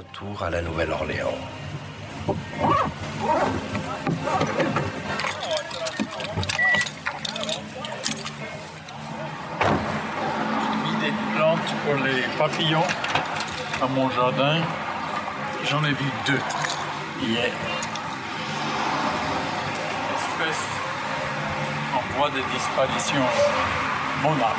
Retour à la Nouvelle-Orléans. J'ai mis des plantes pour les papillons à mon jardin. J'en ai vu deux hier. Espèce en voie de disparition monarque.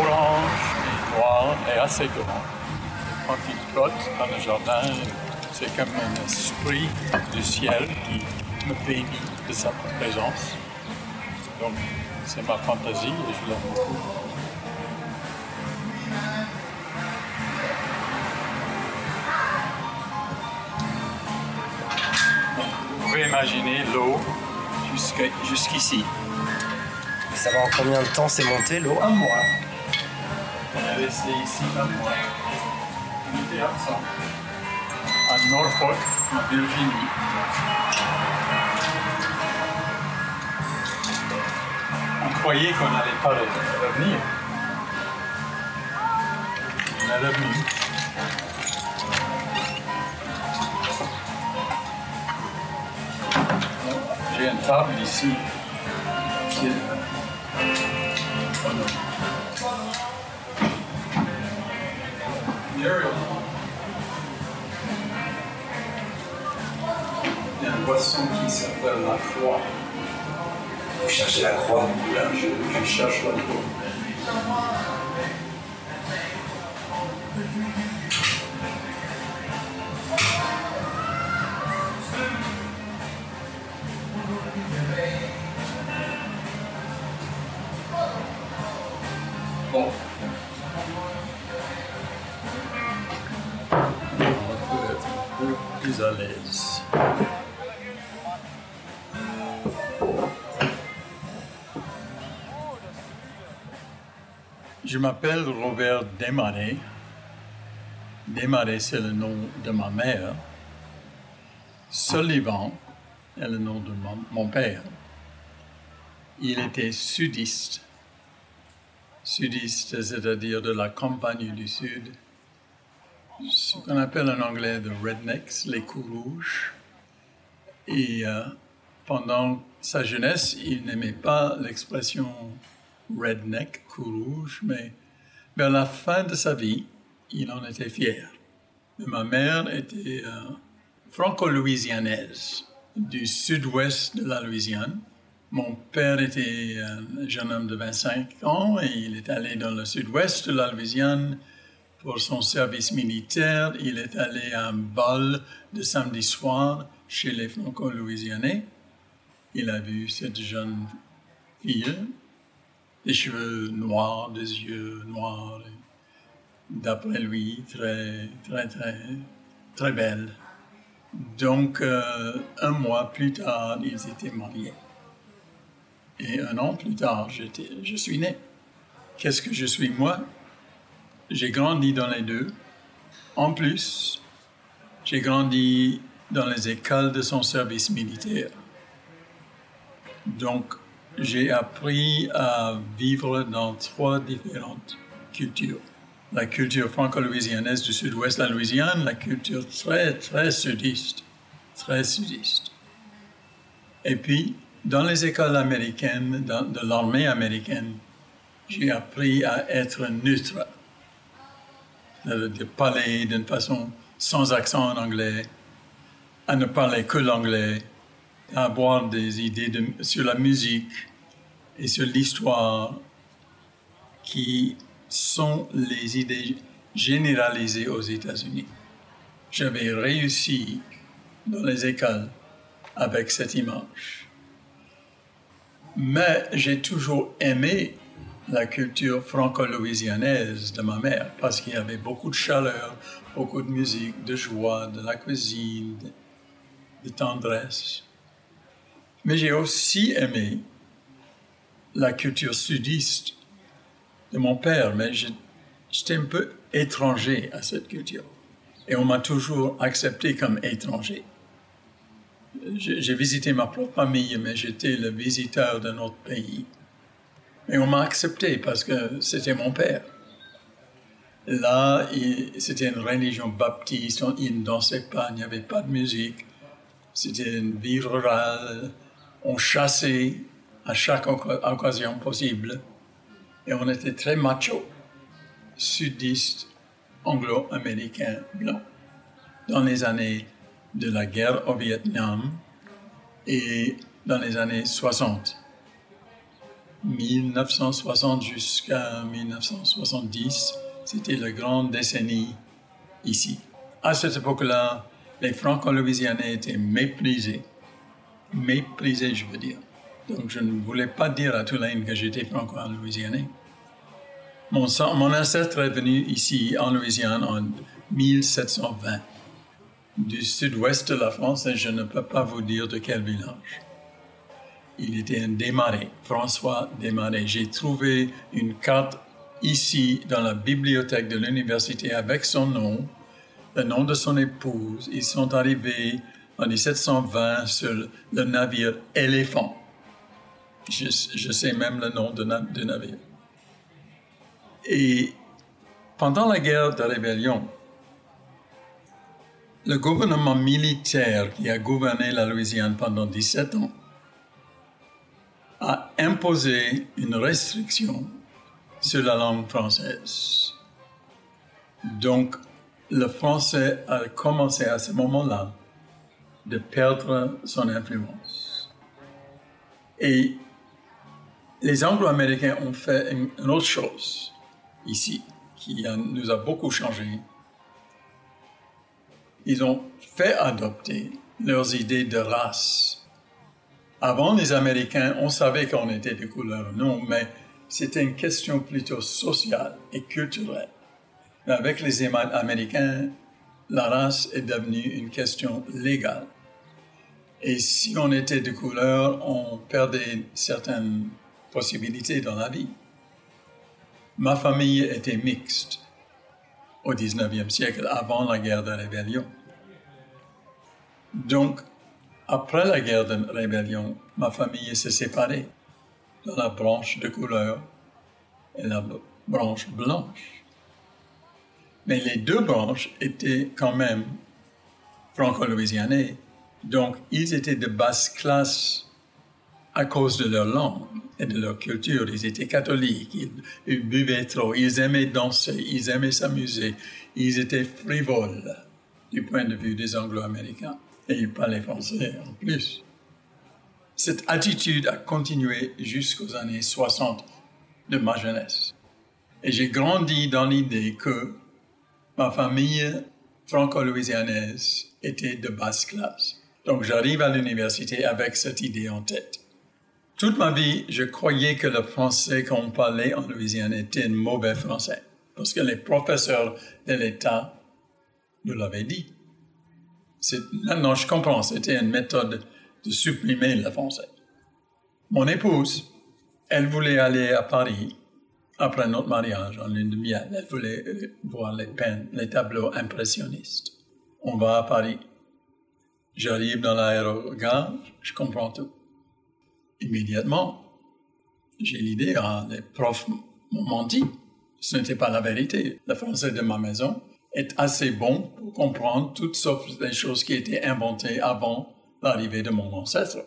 Orange et noir et assez grand. Il flotte dans le jardin, c'est comme un esprit du ciel qui me bénit de sa présence. Donc, c'est ma fantaisie et je l'aime beaucoup. Vous pouvez imaginer l'eau jusqu'ici. Ça va en combien de temps c'est monté l'eau? Un mois. On est resté ici un mois. À Norfolk, en Virginie. On croyait qu'on n'allait pas re- revenir. On est revenu. J'ai une table ici. qui est-. Muriel. Un poisson qui s'appelle la croix. Vous cherchez la croix Là, je, je cherche la croix. Bon. On peut être un peu plus à l'aise. Je m'appelle Robert Desmarais. Desmarais, c'est le nom de ma mère. Sullivan est le nom de mon, père. Il était sudiste. Sudiste, c'est-à-dire de la campagne du Sud. Ce qu'on appelle en anglais the rednecks, les coups rouges. Et euh, pendant sa jeunesse, il n'aimait pas l'expression redneck, cou rouge, mais vers la fin de sa vie, il en était fier. Ma mère était euh, franco-louisianaise, du sud-ouest de la Louisiane. Mon père était un jeune homme de 25 ans et il est allé dans le sud-ouest de la Louisiane pour son service militaire. Il est allé à un bal de samedi soir chez les franco-louisianais. Il a vu cette jeune fille des cheveux noirs, des yeux noirs. D'après lui, très, très, très, très belle. Donc, euh, un mois plus tard, ils étaient mariés. Et un an plus tard, je suis né. Qu'est-ce que je suis moi? J'ai grandi dans les deux. En plus, j'ai grandi dans les écoles de son service militaire. Donc, j'ai appris à vivre dans trois différentes cultures. La culture franco-louisianaise du sud-ouest de la Louisiane, la culture très, très sudiste, très sudiste. Et puis, dans les écoles américaines, dans- de l'armée américaine, j'ai appris à être neutre, de parler d'une façon sans accent en anglais, à ne parler que l'anglais, à avoir des idées sur la musique et sur l'histoire qui sont les idées généralisées aux États-Unis. J'avais réussi dans les écoles avec cette image. Mais j'ai toujours aimé la culture franco-louisianaise de ma mère parce qu'il y avait beaucoup de chaleur, beaucoup de musique, de joie, de la cuisine, de, de tendresse. Mais j'ai aussi aimé la culture sudiste de mon père, mais j'étais un peu étranger à cette culture. Et on m'a toujours accepté comme étranger. J'ai visité ma propre famille, mais j'étais le visiteur d'un autre pays. Et on m'a accepté parce que c'était mon père. Là, c'était une religion baptiste, ils ne dansaient pas, il n'y avait pas de musique. C'était une vie rurale. On chassait à chaque occasion possible. Et on était très macho, sudiste, anglo-américain, blanc. Dans les années de la guerre au Vietnam et dans les années 60. 1960 jusqu'à 1970, c'était la grande décennie ici. À cette époque-là, les Franco-Louisianais étaient méprisés. Méprisés, je veux dire. Donc, je ne voulais pas dire à Tulane que j'étais franco-louisianais. Mon, mon ancêtre est venu ici, en Louisiane, en 1720, du sud-ouest de la France, et je ne peux pas vous dire de quel village. Il était un démarré, François Desmarais. J'ai trouvé une carte ici dans la bibliothèque de l'université avec son nom, le nom de son épouse. Ils sont arrivés en 1720 sur le navire Éléphant. Je, sais même le nom du navire. Et pendant la guerre de rébellion, le gouvernement militaire qui a gouverné la Louisiane pendant 17 ans a imposé une restriction sur la langue française. Donc, le français a commencé à ce moment-là de perdre son influence. Et les Anglo-Américains ont fait une, autre chose ici qui nous a beaucoup changé. Ils ont fait adopter leurs idées de race. Avant, les Américains, on savait qu'on était de couleur non, mais c'était une question plutôt sociale et culturelle. Mais avec les Américains, la race est devenue une question légale. Et si on était de couleur, on perdait certaines possibilités dans la vie. Ma famille était mixte au 19e siècle, avant la guerre de rébellion. Donc, après la guerre de rébellion, ma famille s'est séparée dans la branche de couleur et la branche blanche. Mais les deux branches étaient quand même franco-louisianais, donc ils étaient de basse classe à cause de leur langue et de leur culture. Ils étaient catholiques, ils, buvaient trop, ils aimaient danser, ils aimaient s'amuser, ils étaient frivoles du point de vue des Anglo-Américains. Et ils parlaient français en plus. Cette attitude a continué jusqu'aux années 60 de ma jeunesse. Et j'ai grandi dans l'idée que ma famille franco-louisianaise était de basse classe. Donc j'arrive à l'université avec cette idée en tête. Toute ma vie, je croyais que le français qu'on parlait en Louisiane était un mauvais français, parce que les professeurs de l'État nous l'avaient dit. Non, je comprends, c'était une méthode de supprimer le français. Mon épouse, elle voulait aller à Paris après notre mariage en lune de miel. Elle voulait voir les peines, les tableaux impressionnistes. On va à Paris. J'arrive dans l'aérogare, je comprends tout. Immédiatement, j'ai l'idée, ah, les profs m'ont menti. Ce n'était pas la vérité. Le français de ma maison est assez bon pour comprendre toutes sortes de choses qui étaient inventées avant l'arrivée de mon ancêtre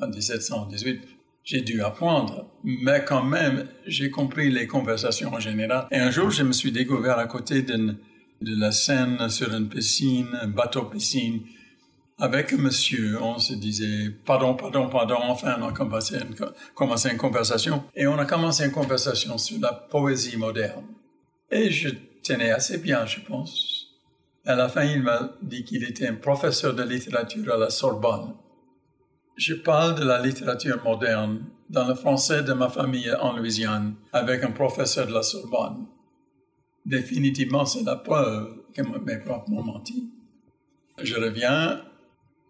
en 1718. J'ai dû apprendre, mais quand même, j'ai compris les conversations en général. Et un jour, je me suis découvert à côté de la scène sur une piscine, un bateau-piscine, avec monsieur. On se disait, pardon, pardon, pardon. Enfin, on a commencé une, commencé une conversation. Et on a commencé une conversation sur la poésie moderne. Et je tenais assez bien, je pense. À la fin, il m'a dit qu'il était un professeur de littérature à la Sorbonne. Je parle de la littérature moderne dans le français de ma famille en Louisiane avec un professeur de la Sorbonne. Définitivement, c'est la preuve que mes profs m'ont menti. Je reviens,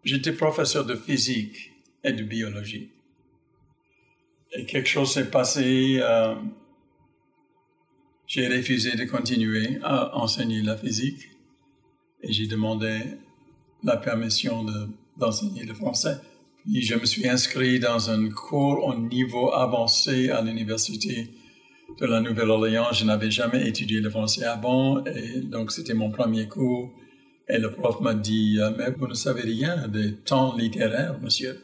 j'étais professeur de physique et de biologie. Et quelque chose s'est passé. Euh, j'ai refusé de continuer à enseigner la physique et j'ai demandé la permission d'enseigner le français. Puis je me suis inscrit dans un cours au niveau avancé à l'université de la Nouvelle-Orléans. Je n'avais jamais étudié le français avant, et donc c'était mon premier cours. Et le prof m'a dit, euh, mais vous ne savez rien des temps littéraires, monsieur.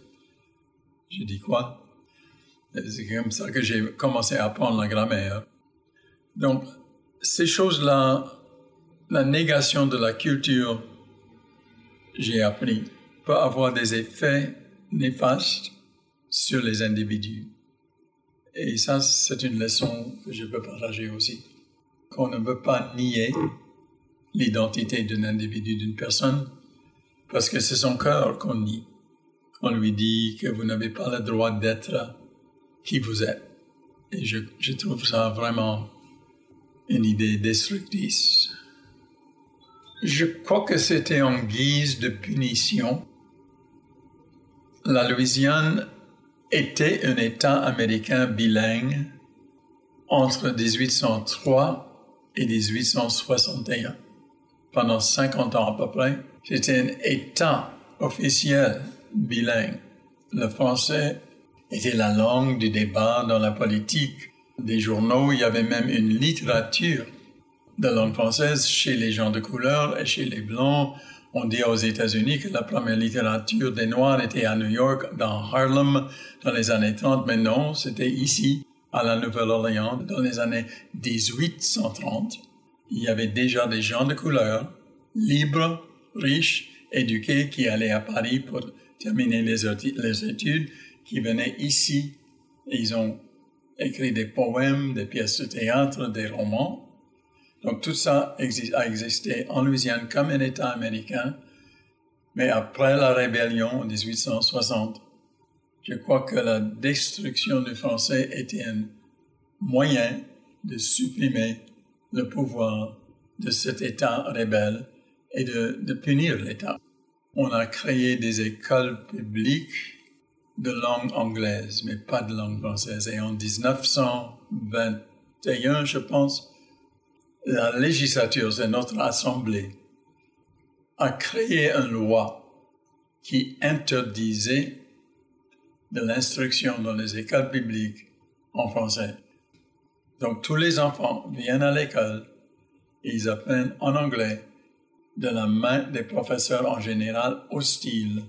J'ai dit quoi? C'est comme ça que j'ai commencé à apprendre la grammaire. Donc, ces choses-là, la négation de la culture, j'ai appris, peut avoir des effets néfastes sur les individus. Et ça, c'est une leçon que je peux partager aussi. Qu'on ne peut pas nier l'identité d'un individu, d'une personne, parce que c'est son cœur qu'on nie. On lui dit que vous n'avez pas le droit d'être qui vous êtes. Et je, je trouve ça vraiment une idée destructrice. Je crois que c'était en guise de punition. La Louisiane était un État américain bilingue entre 1803 et 1861. Pendant 50 ans à peu près, c'était un État officiel bilingue. Le français était la langue du débat dans la politique. Des journaux, il y avait même une littérature de langue française chez les gens de couleur et chez les blancs. On dit aux États-Unis que la première littérature des Noirs était à New York, dans Harlem, dans les années 30, mais non, c'était ici, à la Nouvelle-Orléans, dans les années 1830. Il y avait déjà des gens de couleur, libres, riches, éduqués, qui allaient à Paris pour terminer les, études, qui venaient ici. Ils ont écrit des poèmes, des pièces de théâtre, des romans. Donc tout ça a existé en Louisiane comme un État américain, mais après la rébellion en 1860, je crois que la destruction du français était un moyen de supprimer le pouvoir de cet État rebelle et de, de punir l'État. On a créé des écoles publiques de langue anglaise, mais pas de langue française. Et en 1921, je pense, la législature, c'est notre assemblée, a créé une loi qui interdisait de l'instruction dans les écoles publiques en français. Donc tous les enfants viennent à l'école et ils apprennent en anglais de la main des professeurs en général hostiles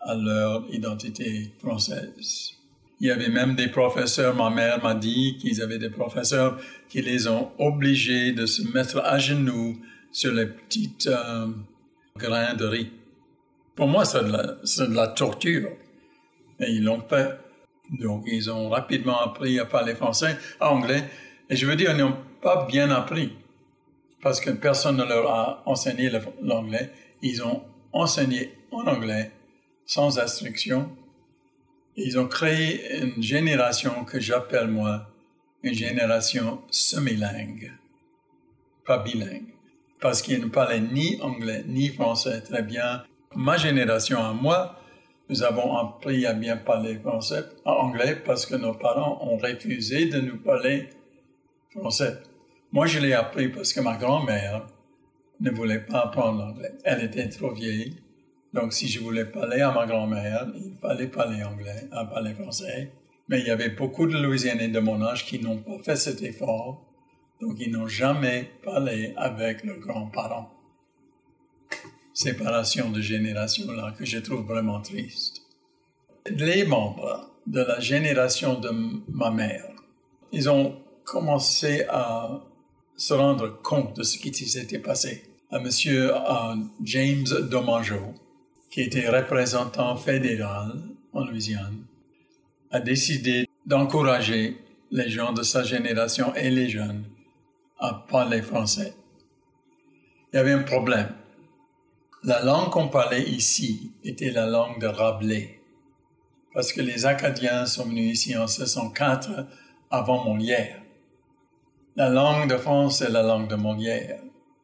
à leur identité française. Il y avait même des professeurs, ma mère m'a dit qu'ils avaient des professeurs qui les ont obligés de se mettre à genoux sur les petites euh, grains de riz. Pour moi, c'est de, la torture. Et ils l'ont fait. Donc, ils ont rapidement appris à parler français, anglais. Et je veux dire, ils n'ont pas bien appris. Parce que personne ne leur a enseigné l'anglais. Ils ont enseigné en anglais, sans instruction, ils ont créé une génération que j'appelle moi une génération semi-lingue, pas bilingue, parce qu'ils ne parlaient ni anglais ni français très bien. Ma génération à moi, nous avons appris à bien parler français, anglais, parce que nos parents ont refusé de nous parler français. Moi, je l'ai appris parce que ma grand-mère ne voulait pas apprendre l'anglais. Elle était trop vieille donc, si je voulais parler à ma grand-mère, il fallait parler anglais, à parler français. Mais il y avait beaucoup de Louisianais de mon âge qui n'ont pas fait cet effort. Donc, ils n'ont jamais parlé avec leurs grands-parents. Séparation de génération là que je trouve vraiment triste. Les membres de la génération de ma mère, ils ont commencé à se rendre compte de ce qui s'était passé. À monsieur James Domangeau, qui était représentant fédéral en Louisiane, a décidé d'encourager les gens de sa génération et les jeunes à parler français. Il y avait un problème. La langue qu'on parlait ici était la langue de Rabelais, parce que les Acadiens sont venus ici en 1604 avant Molière. La langue de France est la langue de Molière.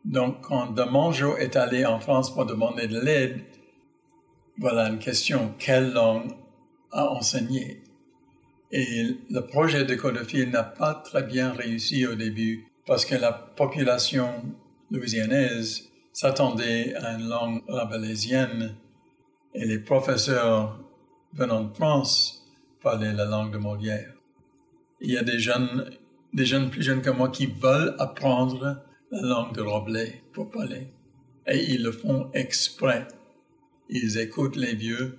Donc, quand Demangeau est allé en France pour demander de l'aide, voilà une question. Quelle langue a enseigné? Et le projet de Codefield n'a pas très bien réussi au début parce que la population louisianaise s'attendait à une langue rabelaisienne et les professeurs venant de France parlaient la langue de Molière. Il y a des jeunes des jeunes plus jeunes que moi qui veulent apprendre la langue de Rabelais pour parler. Et ils le font exprès. Ils écoutent les vieux,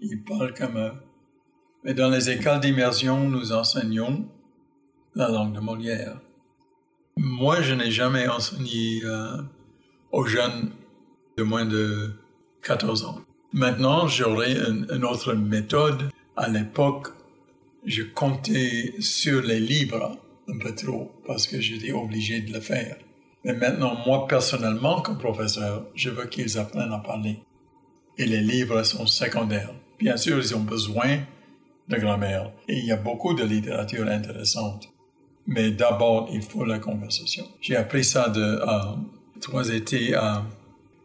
ils parlent comme eux. Mais dans les écoles d'immersion, nous enseignons la langue de Molière. Moi, je n'ai jamais enseigné euh, aux jeunes de moins de 14 ans. Maintenant, j'aurais une, autre méthode. À l'époque, je comptais sur les livres un peu trop parce que j'étais obligé de le faire. Mais maintenant, moi personnellement, comme professeur, je veux qu'ils apprennent à parler. Et les livres sont secondaires. Bien sûr, ils ont besoin de grammaire. Et il y a beaucoup de littérature intéressante. Mais d'abord, il faut la conversation. J'ai appris ça de euh, trois étés à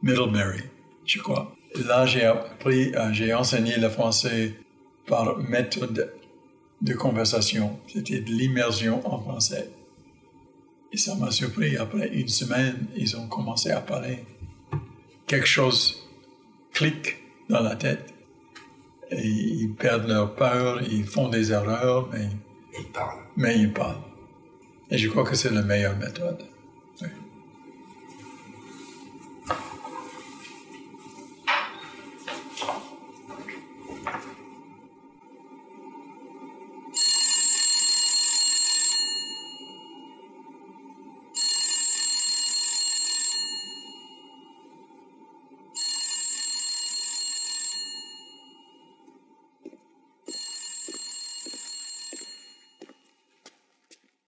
Middlebury, je crois. Là, j'ai appris, euh, j'ai enseigné le français par méthode de conversation. C'était de l'immersion en français. Et ça m'a surpris. Après une semaine, ils ont commencé à parler. Quelque chose clique dans la tête. Et ils perdent leur peur, ils font des erreurs, mais ils parlent. Mais ils parlent. Et je crois que c'est la meilleure méthode.